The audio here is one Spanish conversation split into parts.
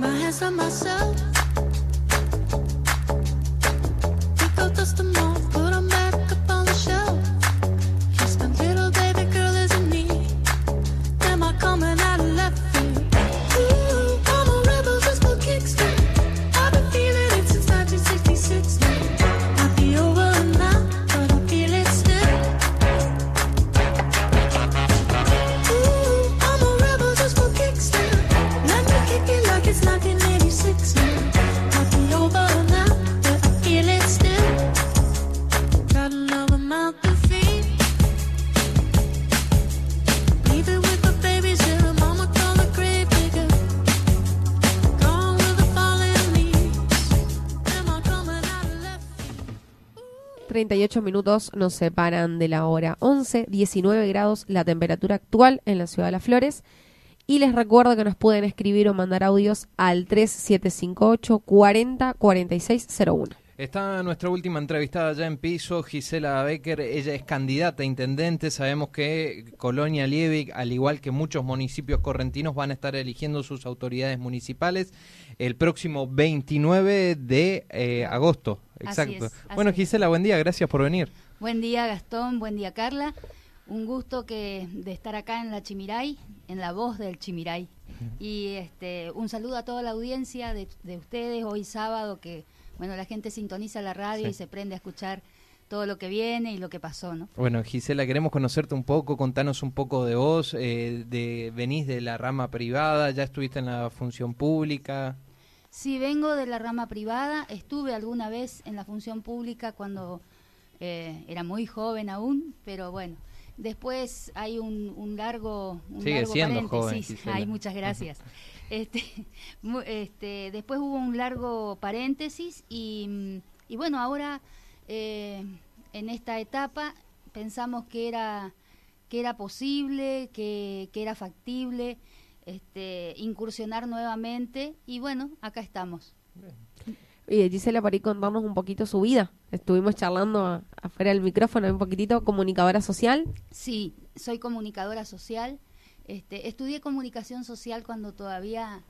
my hands on myself. 38 minutos nos separan de la hora 11, 19 grados la temperatura actual en la ciudad de Las Flores. Y les recuerdo que nos pueden escribir o mandar audios al 3758 40 4601. Está nuestra última entrevistada ya en piso, Gisela Becker. Ella es candidata a intendente. Sabemos que Colonia Liebig, al igual que muchos municipios correntinos, van a estar eligiendo sus autoridades municipales el próximo 29 de eh, agosto. Así Exacto. es, así bueno. Gisela, buen día. Gracias por venir. Buen día Gastón, buen día Carla. Un gusto que de estar acá en la Chimiray, en la voz del Chimiray. Y este un saludo a toda la audiencia de, de ustedes hoy sábado que bueno la gente sintoniza la radio Sí. y se prende a escuchar todo lo que viene y lo que pasó, ¿no? Bueno, Gisela, queremos conocerte un poco, contanos un poco de vos, eh, de, venís de la rama privada, ya estuviste en la función pública. Sí, vengo de la rama privada, estuve alguna vez en la función pública cuando eh, era muy joven aún, pero bueno, después hay un, un largo, un Sigue largo siendo joven, paréntesis. Gisela. Ay, muchas gracias. este, este, después hubo un largo paréntesis y, y bueno, ahora eh, en esta etapa pensamos que era que era posible, que, que era factible este, incursionar nuevamente y bueno, acá estamos. Y Gisela, para ir contarnos un poquito su vida. Estuvimos charlando a- afuera del micrófono un poquitito, comunicadora social. Sí, soy comunicadora social. Este, estudié comunicación social cuando todavía,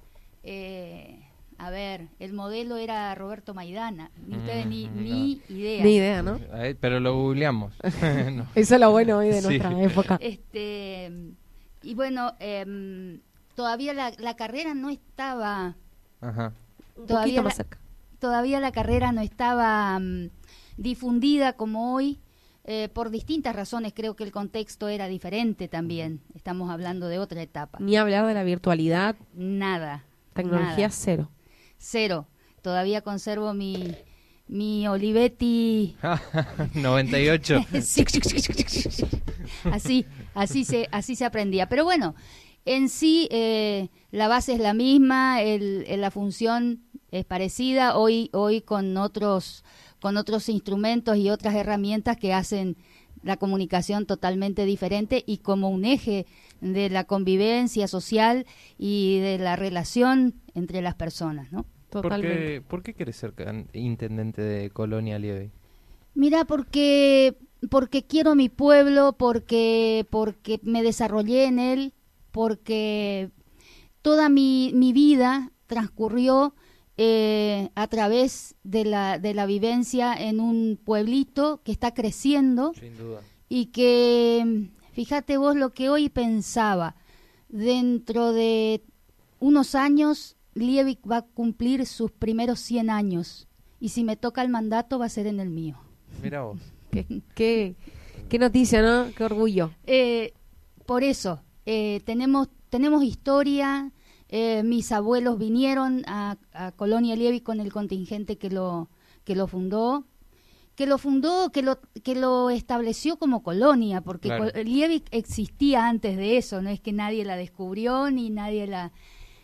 eh, a ver, el modelo era Roberto Maidana. Ni ustedes ni, Mm, ni idea. Ni idea, ¿no? Eh, pero lo googleamos. No. Eso es lo bueno hoy de Sí. nuestra época. Este, y bueno, em, todavía la, la carrera no estaba Ajá. Un todavía poquito más la- cerca. todavía la carrera no estaba mm, difundida como hoy, eh, por distintas razones. Creo que el contexto era diferente también. Estamos hablando de otra etapa. Ni hablar de la virtualidad, Nada. tecnología nada. cero. Cero. Todavía conservo mi, mi Olivetti. 98. así, así se, así se aprendía. Pero bueno, en sí eh, la base es la misma, el, el- la función es parecida, hoy, hoy con otros, con otros instrumentos y otras herramientas que hacen la comunicación totalmente diferente y como un eje de la convivencia social y de la relación entre las personas, ¿no? ¿Por Totalmente. qué, ¿Por qué querés ser intendente de Colonia Lieve? Mira, porque porque quiero mi pueblo, porque porque me desarrollé en él, porque toda mi, mi vida transcurrió eh, a través de la, de la vivencia en un pueblito que está creciendo Sin duda. y que, fíjate vos lo que hoy pensaba, dentro de unos años Liebig va a cumplir sus primeros 100 años y si me toca el mandato va a ser en el mío. Mira vos. Qué, qué, qué noticia, ¿no? Qué orgullo. Eh, por eso, eh, tenemos, tenemos historia, eh, mis abuelos vinieron a, a Colonia Liebig con el contingente que lo, que lo fundó, que lo fundó, que lo, que lo estableció como colonia, porque Claro. Existía antes de eso, no es que nadie la descubrió ni nadie la,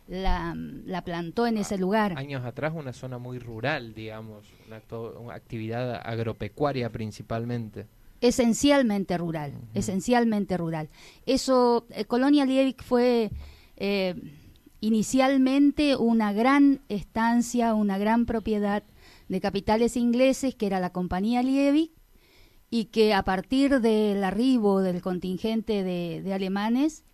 la, la plantó en ese lugar. Años atrás una zona muy rural, digamos, una actividad agropecuaria principalmente. Esencialmente rural, esencialmente rural. Eso, eh, Colonia Liebig fue eh, inicialmente una gran estancia, una gran propiedad de capitales ingleses, que era la Compañía Liebig, y que a partir del arribo del contingente de, de alemanes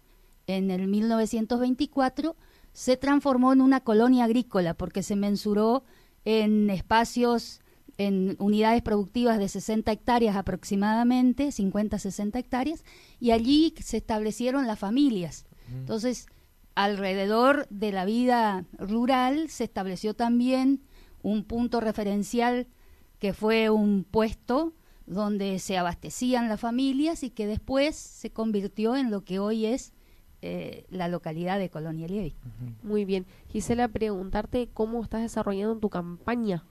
en el 1924 se transformó en una colonia agrícola porque se mensuró en espacios, en unidades productivas de 60 hectáreas aproximadamente, 50-60 hectáreas, y allí se establecieron las familias. Entonces, alrededor de la vida rural se estableció también un punto referencial que fue un puesto donde se abastecían las familias y que después se convirtió en lo que hoy es eh, la localidad de Colonia Lievi. Muy bien. Gisela, preguntarte cómo estás desarrollando tu campaña.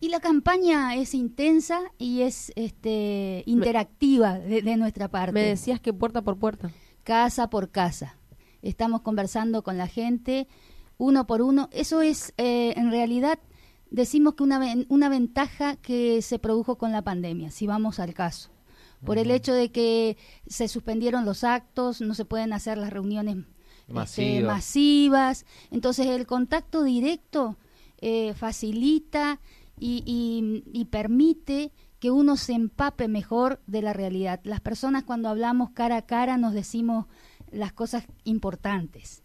Y la campaña es intensa y es este, interactiva de, de nuestra parte. Me decías que puerta por puerta. casa por casa. Estamos conversando con la gente uno por uno. Eso es, eh, en realidad, decimos que una, una ventaja que se produjo con la pandemia, si vamos al caso. Por el hecho de que se suspendieron los actos, no se pueden hacer las reuniones este, Masivas. masivas. Entonces, el contacto directo eh, facilita y, y- y permite que uno se empape mejor de la realidad. Las personas cuando hablamos cara a cara nos decimos las cosas importantes.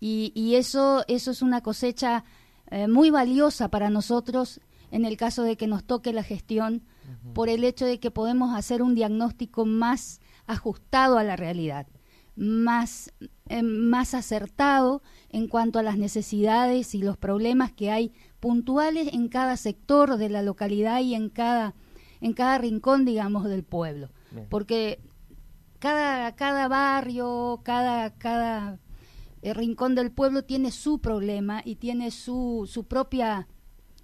Y, y eso, eso es una cosecha eh, muy valiosa para nosotros en el caso de que nos toque la gestión, por el hecho de que podemos hacer un diagnóstico más ajustado a la realidad, más, eh, más acertado en cuanto a las necesidades y los problemas que hay puntuales en cada sector de la localidad y en cada, en cada rincón, digamos, del pueblo. Bien. Porque cada, cada barrio, cada, cada eh, rincón del pueblo tiene su problema y tiene su, su propia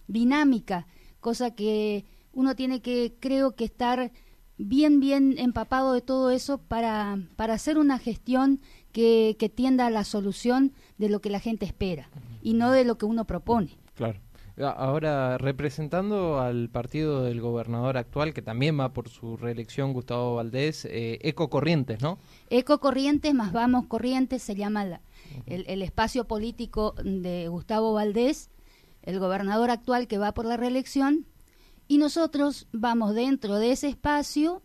dinámica, cosa que uno tiene que, creo que estar bien, bien empapado de todo eso para, para hacer una gestión que, que tienda a la solución de lo que la gente espera y no de lo que uno propone. Claro. A- Ahora, representando al partido del gobernador actual, que también va por su reelección, Gustavo Valdés, eh, Eco Corrientes, ¿no? Eco Corrientes más Vamos Corrientes se llama la- el, el espacio político de Gustavo Valdés, el gobernador actual que va por la reelección, y nosotros vamos dentro de ese espacio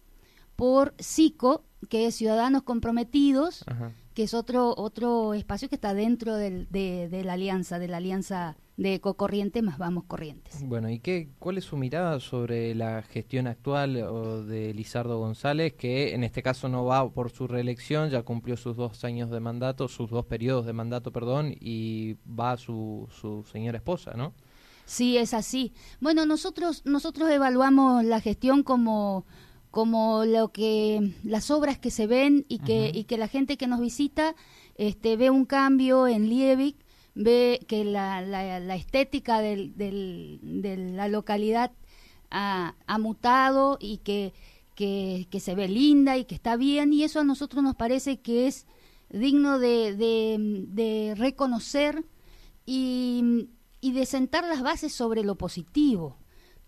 por SICO, que es Ciudadanos Comprometidos, Ajá. que es otro otro espacio que está dentro del- de, de la alianza, de la alianza de Eco Corriente más Vamos Corrientes. Bueno, ¿y qué, cuál es su mirada sobre la gestión actual o de Lizardo González, que en este caso no va por su reelección, ya cumplió sus dos años de mandato, sus dos periodos de mandato, perdón, y va su, su señora esposa, ¿no? Sí, es así. Bueno, nosotros nosotros evaluamos la gestión como como lo que las obras que se ven y que y que la gente que nos visita este ve un cambio en Liebig, ve que la, la, la estética del, del- de la localidad ha, ha mutado y que, que, que se ve linda y que está bien y eso a nosotros nos parece que es digno de, de, de reconocer y, y de sentar las bases sobre lo positivo.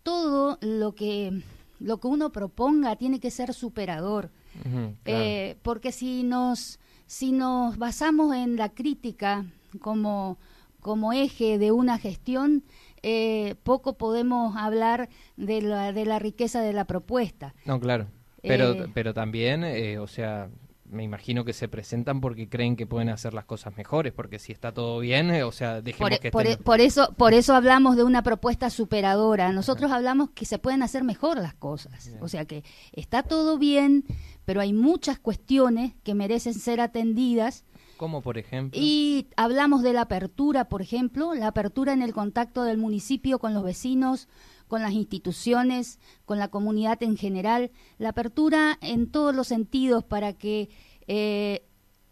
Todo lo que, lo que uno proponga tiene que ser superador. Claro. Eh, porque si nos, si nos basamos en la crítica como, como eje de una gestión, eh, poco podemos hablar de la, de la riqueza de la propuesta. No, claro. Pero, Eh, pero también, eh, o sea, me imagino que se presentan porque creen que pueden hacer las cosas mejores, porque si está todo bien, eh, o sea, dejemos Por, que por- estén- por eso, por eso hablamos de una propuesta superadora. Nosotros hablamos que se pueden hacer mejor las cosas. Bien. O sea que está todo bien, pero hay muchas cuestiones que merecen ser atendidas como por ejemplo... Y hablamos de la apertura, por ejemplo, la apertura en el contacto del municipio con los vecinos, con las instituciones, con la comunidad en general, la apertura en todos los sentidos para que eh,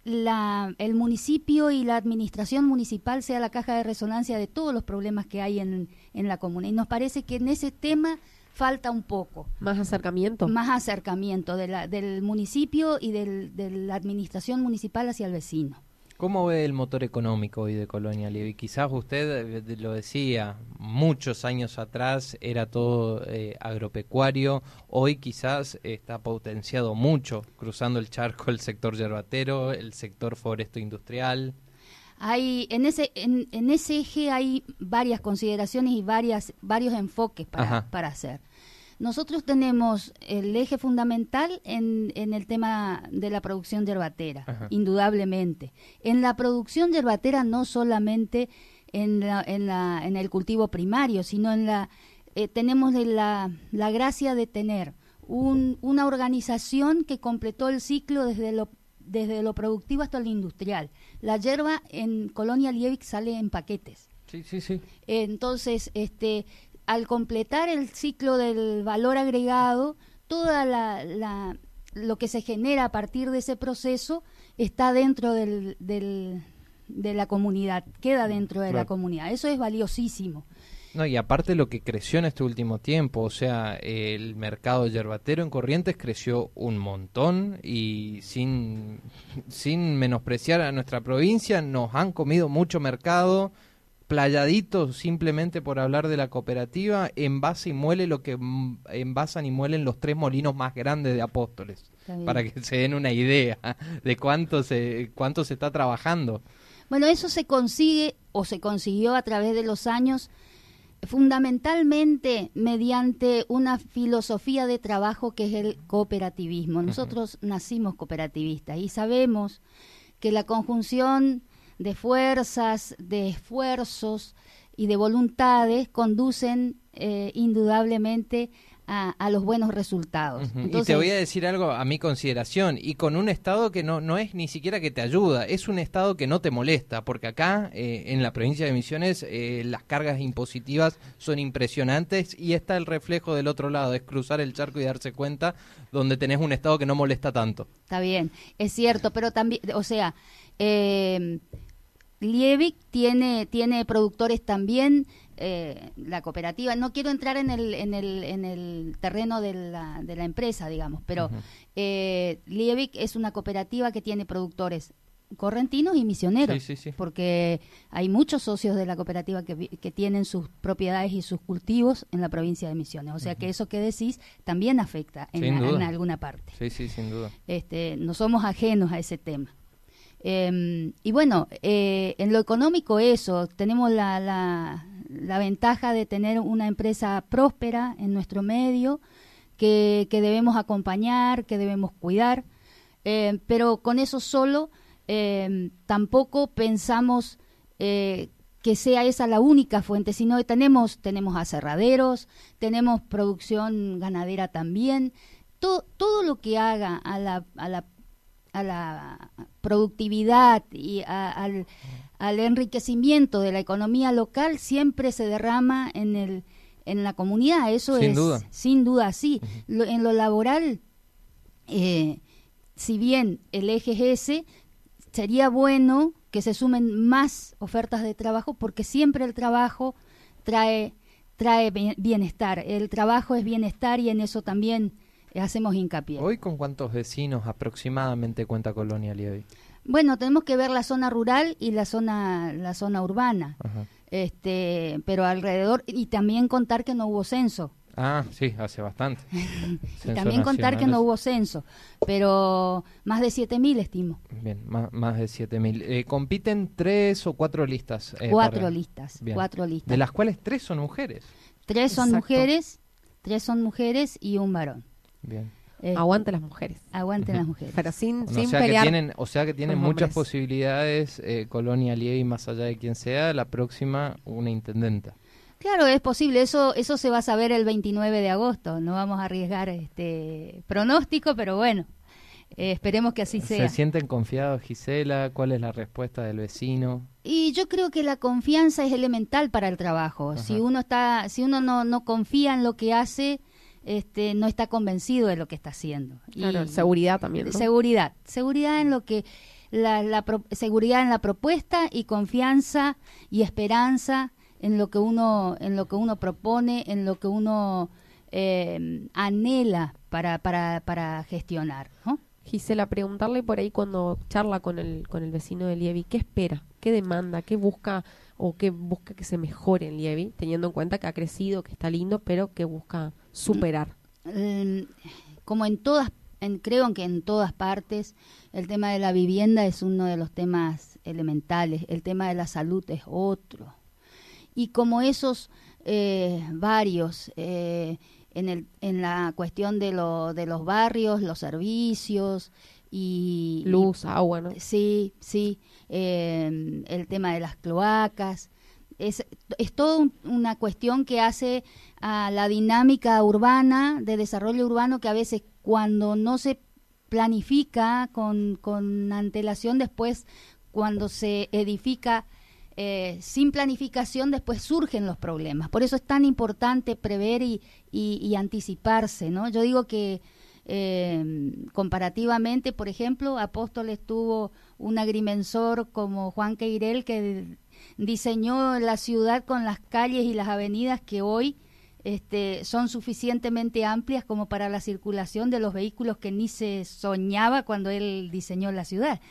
la, el municipio y la administración municipal sea la caja de resonancia de todos los problemas que hay en, en la comuna. Y nos parece que en ese tema falta un poco Más acercamiento. más acercamiento de la, del municipio y del, de la administración municipal hacia el vecino. ¿Cómo ve el motor económico hoy de Colonia Lievi? Quizás usted eh, lo decía, muchos años atrás era todo eh, agropecuario, hoy quizás está potenciado mucho, cruzando el charco el sector yerbatero, el sector foresto industrial. Hay, en, ese, en, en ese eje hay varias consideraciones y varias, varios enfoques para, para hacer. Nosotros tenemos el eje fundamental en, en el tema de la producción yerbatera, Ajá. indudablemente. En la producción yerbatera no solamente en, la- en, la- en el cultivo primario, sino en la... eh, tenemos la, la gracia de tener un- una organización que completó el ciclo desde lo, desde lo productivo hasta lo industrial. La yerba en Colonia Liebig sale en paquetes. Sí, sí, sí. Entonces, este, al completar el ciclo del valor agregado, toda la, la- lo que se genera a partir de ese proceso está dentro del, del- de la comunidad, queda dentro de la comunidad. Eso es valiosísimo. No, y aparte lo que creció en este último tiempo, o sea, el mercado yerbatero en Corrientes creció un montón y sin, sin menospreciar a nuestra provincia, nos han comido mucho mercado, playaditos simplemente por hablar de la cooperativa, envasa y muele lo que envasan y muelen los tres molinos más grandes de Apóstoles, para que se den una idea de cuánto se, cuánto se está trabajando. Bueno, eso se consigue o se consiguió a través de los años fundamentalmente mediante una filosofía de trabajo que es el cooperativismo. Nosotros nacimos cooperativistas y sabemos que la conjunción de fuerzas, de esfuerzos y de voluntades conducen eh, indudablemente a, a los buenos resultados. Y te voy a decir algo a mi consideración, y con un Estado que no, no es ni siquiera que te ayuda, es un Estado que no te molesta, porque acá eh, en la provincia de Misiones eh, las cargas impositivas son impresionantes y está el reflejo del otro lado, es cruzar el charco y darse cuenta donde tenés un Estado que no molesta tanto. Está bien, es cierto, pero también, o sea, eh, Liebig tiene, tiene productores también, eh, la cooperativa, no quiero entrar en el, en el, en el terreno de la, de la empresa, digamos, pero eh, Liebig es una cooperativa que tiene productores correntinos y misioneros, Sí, sí, sí. porque hay muchos socios de la cooperativa que, que tienen sus propiedades y sus cultivos en la provincia de Misiones, o sea que eso que decís también afecta en, a- alguna parte Sí, sí, sin duda. este, no somos ajenos a ese tema. Eh, y bueno, eh, en lo económico eso, tenemos la, la, la ventaja de tener una empresa próspera en nuestro medio, que, que debemos acompañar, que debemos cuidar, eh, pero con eso solo eh, tampoco pensamos eh, que sea esa la única fuente, sino que tenemos, tenemos aserraderos, tenemos producción ganadera también, todo, todo lo que haga a la, a la, a la productividad y a- al, al enriquecimiento de la economía local siempre se derrama en el en la comunidad eso Sin es duda. sin duda así Lo- en lo laboral eh, si bien el eje es ese, sería bueno que se sumen más ofertas de trabajo porque siempre el trabajo trae trae bien- bienestar. El trabajo es bienestar y en eso también hacemos hincapié. ¿Hoy con cuántos vecinos aproximadamente cuenta Colonia Lievi? Bueno, tenemos que ver la zona rural y la zona la zona urbana. Ajá. Este, pero alrededor y también contar que no hubo censo. Ah, sí, hace bastante. Y también contar que no hubo censo, pero más de 7000 estimo. Bien, más, más de 7.000. Eh, ¿Compiten tres o cuatro listas? eh, cuatro para- listas, Bien. cuatro listas. De las cuales tres son mujeres. Tres son Exacto. mujeres, tres son mujeres y un varón. Bien. Eh, Aguante las mujeres. aguanten las mujeres. Pero sin, O sin sea, que tienen, o sea que tienen muchas hombres. posibilidades, eh, Colonia Lievi, más allá de quien sea, la próxima una intendenta. Claro, es posible. Eso eso se va a saber el 29 de agosto. No vamos a arriesgar este pronóstico, pero bueno, eh, esperemos que así sea. ¿Se sienten confiados, Gisela? ¿Cuál es la respuesta del vecino? Y yo creo que la confianza es elemental para el trabajo. Si uno está, si uno no, no confía en lo que hace, este, no está convencido de lo que está haciendo. Claro, Y- seguridad también. ¿no? Seguridad, seguridad en lo que la, la pro- seguridad en la propuesta y confianza y esperanza en lo que uno en lo que uno propone, en lo que uno eh, anhela para para para gestionar, ¿no? Gisela, preguntarle por ahí cuando charla con el, con el vecino de Lievi, ¿qué espera? ¿Qué demanda? ¿Qué busca o qué busca que se mejore en Lievi? Teniendo en cuenta que ha crecido, que está lindo, pero que busca superar. Eh, como en todas en, creo que en todas partes el tema de la vivienda es uno de los temas elementales, el tema de la salud es otro. Y como esos eh, varios, eh, en, el, en la cuestión de, lo, de los barrios, los servicios y... Luz, agua, ¿no? Sí, sí, eh, el tema de las cloacas. Es, es toda un- una cuestión que hace a la dinámica urbana, de desarrollo urbano, que a veces cuando no se planifica con, con antelación, después cuando se edifica eh, sin planificación, después surgen los problemas. Por eso es tan importante prever y, y- y anticiparse, ¿no? Yo digo que eh, comparativamente, por ejemplo, Apóstoles tuvo un agrimensor como Juan Queirel que diseñó la ciudad con las calles y las avenidas que hoy este, son suficientemente amplias como para la circulación de los vehículos que ni se soñaba cuando él diseñó la ciudad.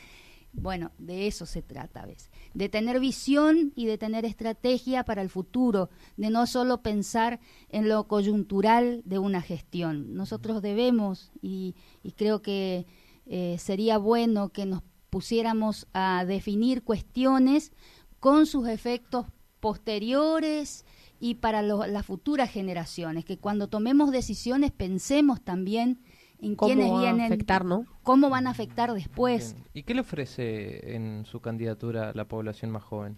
Bueno, de eso se trata a veces, de tener visión y de tener estrategia para el futuro, de no solo pensar en lo coyuntural de una gestión. Nosotros debemos, y, y creo que eh, sería bueno que nos pusiéramos a definir cuestiones con sus efectos posteriores y para lo- las futuras generaciones, que cuando tomemos decisiones pensemos también en ¿Cómo quiénes va a vienen, afectar, no? cómo van a afectar después. Bien. ¿Y qué le ofrece en su candidatura a la población más joven?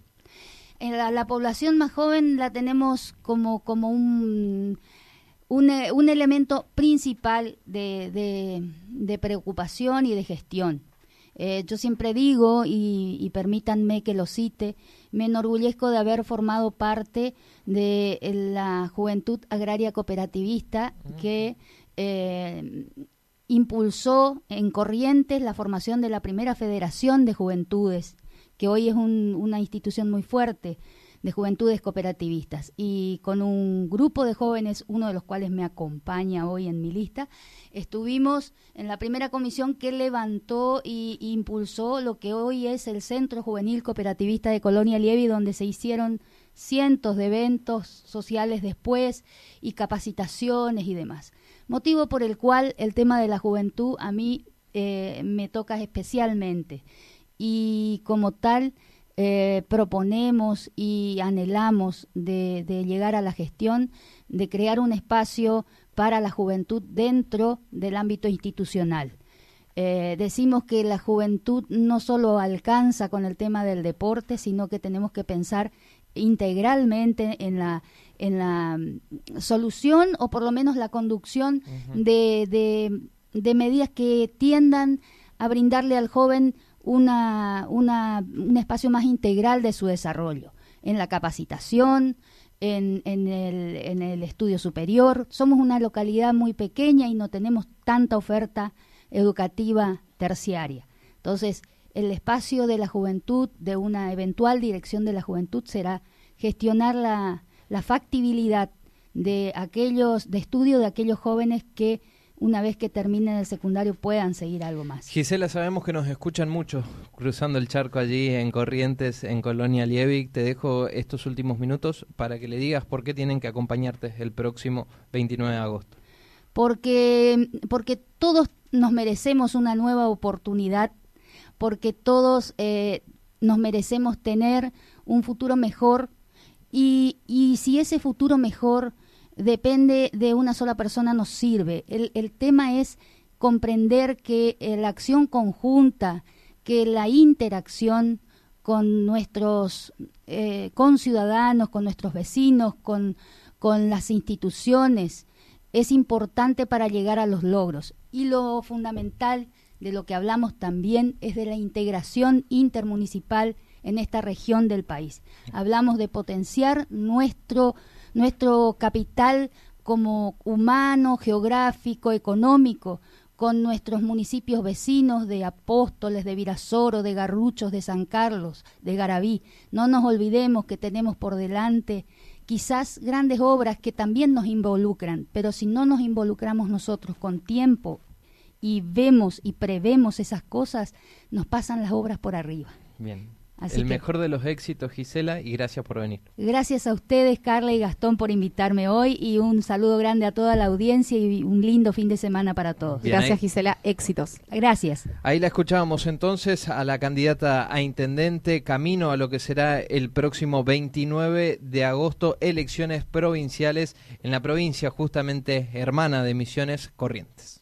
En la, la población más joven la tenemos como, como un, un, eh, un elemento principal de, de- de preocupación y de gestión. Eh, yo siempre digo, y, y permítanme que lo cite, me enorgullezco de haber formado parte de la Juventud Agraria Cooperativista que eh, impulsó en Corrientes la formación de la primera Federación de Juventudes, que hoy es un- una institución muy fuerte de juventudes cooperativistas. Y con un grupo de jóvenes, uno de los cuales me acompaña hoy en mi lista, estuvimos en la primera comisión que levantó y impulsó lo que hoy es el Centro Juvenil Cooperativista de Colonia Lievi, donde se hicieron cientos de eventos sociales después y capacitaciones y demás. Motivo por el cual el tema de la juventud a mí eh, me toca especialmente y como tal eh, proponemos y anhelamos de, llegar a la gestión de crear un espacio para la juventud dentro del ámbito institucional. Eh, decimos que la juventud no solo alcanza con el tema del deporte, sino que tenemos que pensar integralmente en la, en la mm, solución o por lo menos la conducción de, de, de medidas que tiendan a brindarle al joven una, una, un espacio más integral de su desarrollo, en la capacitación, en, en, el, en el estudio superior. Somos una localidad muy pequeña y no tenemos tanta oferta educativa terciaria. Entonces, el espacio de la juventud, de una eventual dirección de la juventud, será gestionar la, la factibilidad de aquellos, de estudio de aquellos jóvenes que una vez que terminen el secundario puedan seguir algo más. Gisela, sabemos que nos escuchan mucho cruzando el charco allí en Corrientes, en Colonia Liebig. Te dejo estos últimos minutos para que le digas por qué tienen que acompañarte el próximo 29 de agosto. porque, porque todos nos merecemos una nueva oportunidad, porque todos eh, nos merecemos tener un futuro mejor y, y si ese futuro mejor depende de una sola persona nos sirve. El, el tema es comprender que eh, la acción conjunta, que la interacción con nuestros eh, conciudadanos, con nuestros vecinos, con, con las instituciones, es importante para llegar a los logros. Y lo fundamental de lo que hablamos también es de la integración intermunicipal en esta región del país. Hablamos de potenciar nuestro, nuestro capital como humano, geográfico, económico, con nuestros municipios vecinos de Apóstoles, de Virasoro, de Garruchos, de San Carlos, de Garabí. No nos olvidemos que tenemos por delante quizás grandes obras que también nos involucran, pero si no nos involucramos nosotros con tiempo y vemos y prevemos esas cosas, nos pasan las obras por arriba. Bien. Así El que mejor de los éxitos, Gisela, y gracias por venir. gracias a ustedes, Carla y Gastón, por invitarme hoy y un saludo grande a toda la audiencia y un lindo fin de semana para todos. Bien, Gracias, ahí. Gisela. Éxitos. Gracias. Ahí la escuchábamos entonces a la candidata a intendente, camino a lo que será el próximo 29 de agosto, elecciones provinciales en la provincia justamente hermana de Misiones Corrientes.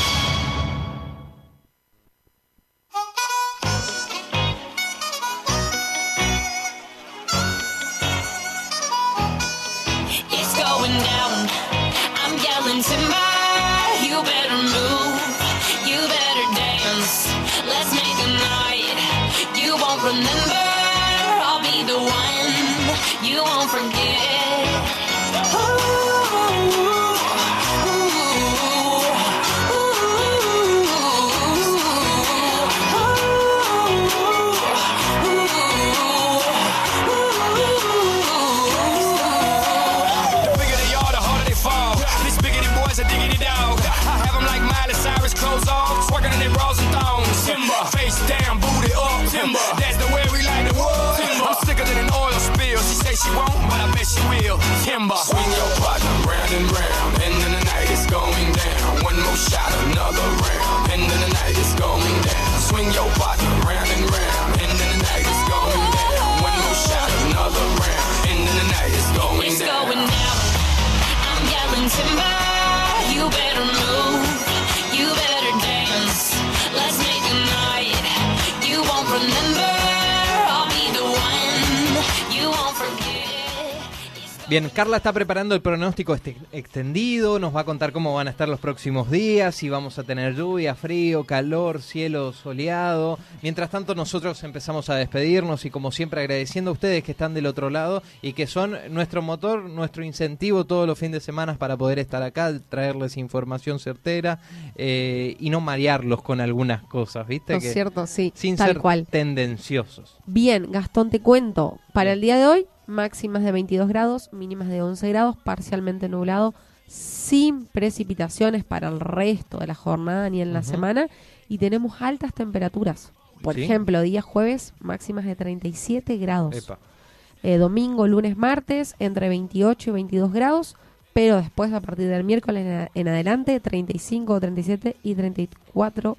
will. Swing your partner round and round, and then the night is going down. One more shot, another round, and then the night is going down. Swing your partner round and round, Bien, Carla está preparando el pronóstico este- extendido, nos va a contar cómo van a estar los próximos días, si vamos a tener lluvia, frío, calor, cielo soleado. Mientras tanto, nosotros empezamos a despedirnos y como siempre agradeciendo a ustedes que están del otro lado y que son nuestro motor, nuestro incentivo todos los fines de semana para poder estar acá, traerles información certera eh, y no marearlos con algunas cosas, ¿viste? ¿No Que es cierto? Sí, sin tal ser cual. tendenciosos. Bien, Gastón, te cuento. Para el día de hoy, máximas de 22 grados, mínimas de 11 grados, parcialmente nublado, sin precipitaciones para el resto de la jornada ni en la semana. Y tenemos altas temperaturas. Por Sí. ejemplo, día jueves, máximas de 37 grados. Eh, domingo, lunes, martes, entre 28 y 22 grados. Pero después, a partir del miércoles en, en adelante, 35, 37 y 34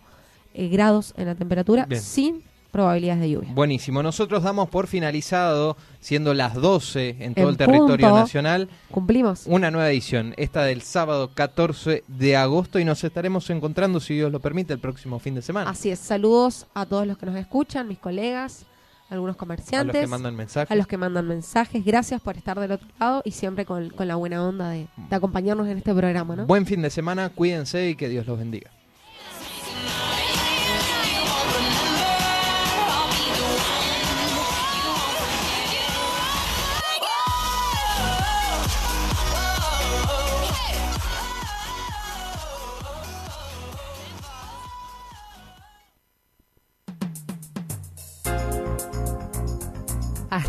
eh, grados en la temperatura, Bien. sin probabilidades de lluvia. Buenísimo. Nosotros damos por finalizado, siendo las 12 en todo En el territorio punto. nacional, ¿Cumplimos? una nueva edición, esta del sábado 14 de agosto, y nos estaremos encontrando, si Dios lo permite, el próximo fin de semana. Así es, saludos a todos los que nos escuchan, mis colegas, algunos a comerciantes, los que mandan mensajes. a los que mandan mensajes. Gracias por estar del otro lado y siempre con, con la buena onda de, de acompañarnos en este programa, ¿no? Buen fin de semana, cuídense y que Dios los bendiga.